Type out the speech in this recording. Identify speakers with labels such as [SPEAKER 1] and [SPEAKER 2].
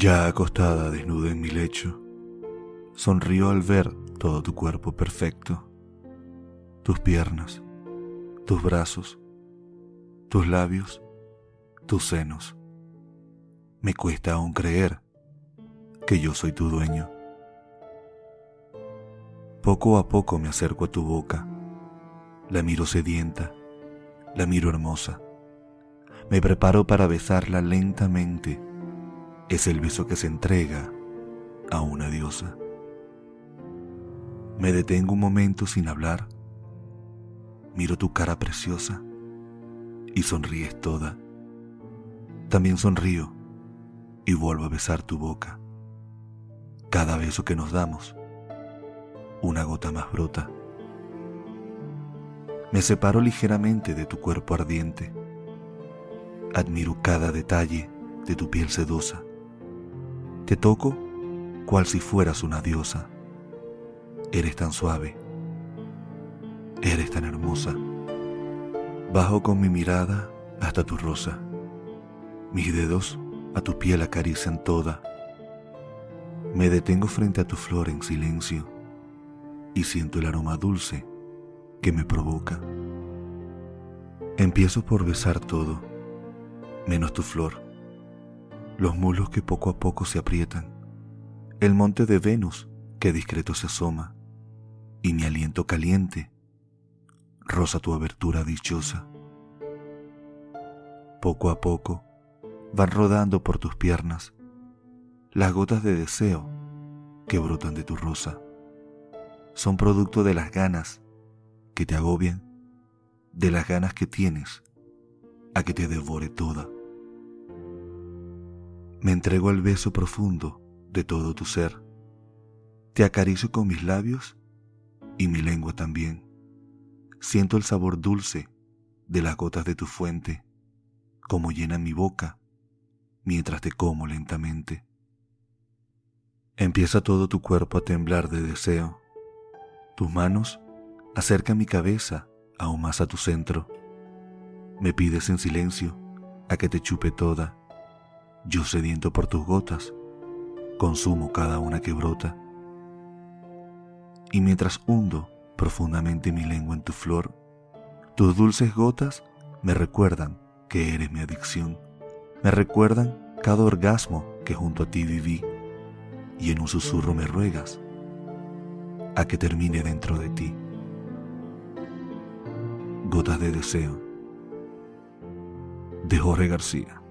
[SPEAKER 1] Ya acostada desnuda en mi lecho, sonrío al ver todo tu cuerpo perfecto, tus piernas, tus brazos, tus labios, tus senos. Me cuesta aún creer que yo soy tu dueño. Poco a poco me acerco a tu boca, la miro sedienta, la miro hermosa. Me preparo para besarla lentamente es el beso que se entrega a una diosa. Me detengo un momento sin hablar, miro tu cara preciosa y sonríes toda. También sonrío y vuelvo a besar tu boca. Cada beso que nos damos, una gota más brota. Me separo ligeramente de tu cuerpo ardiente. Admiro cada detalle de tu piel sedosa te toco cual si fueras una diosa. Eres tan suave. Eres tan hermosa. Bajo con mi mirada hasta tu rosa. Mis dedos a tu piel acarician toda. Me detengo frente a tu flor en silencio y siento el aroma dulce que me provoca. Empiezo por besar todo, menos tu flor los mulos que poco a poco se aprietan, el monte de Venus que discreto se asoma, y mi aliento caliente rosa tu abertura dichosa. Poco a poco van rodando por tus piernas las gotas de deseo que brotan de tu rosa. Son producto de las ganas que te agobian, de las ganas que tienes a que te devore toda. Me entrego al beso profundo de todo tu ser. Te acaricio con mis labios y mi lengua también. Siento el sabor dulce de las gotas de tu fuente, como llena mi boca mientras te como lentamente. Empieza todo tu cuerpo a temblar de deseo. Tus manos acercan mi cabeza aún más a tu centro. Me pides en silencio a que te chupe toda yo sediento por tus gotas, consumo cada una que brota. Y mientras hundo profundamente mi lengua en tu flor, tus dulces gotas me recuerdan que eres mi adicción, me recuerdan cada orgasmo que junto a ti viví, y en un susurro me ruegas a que termine dentro de ti. Gotas de deseo de Jorge García.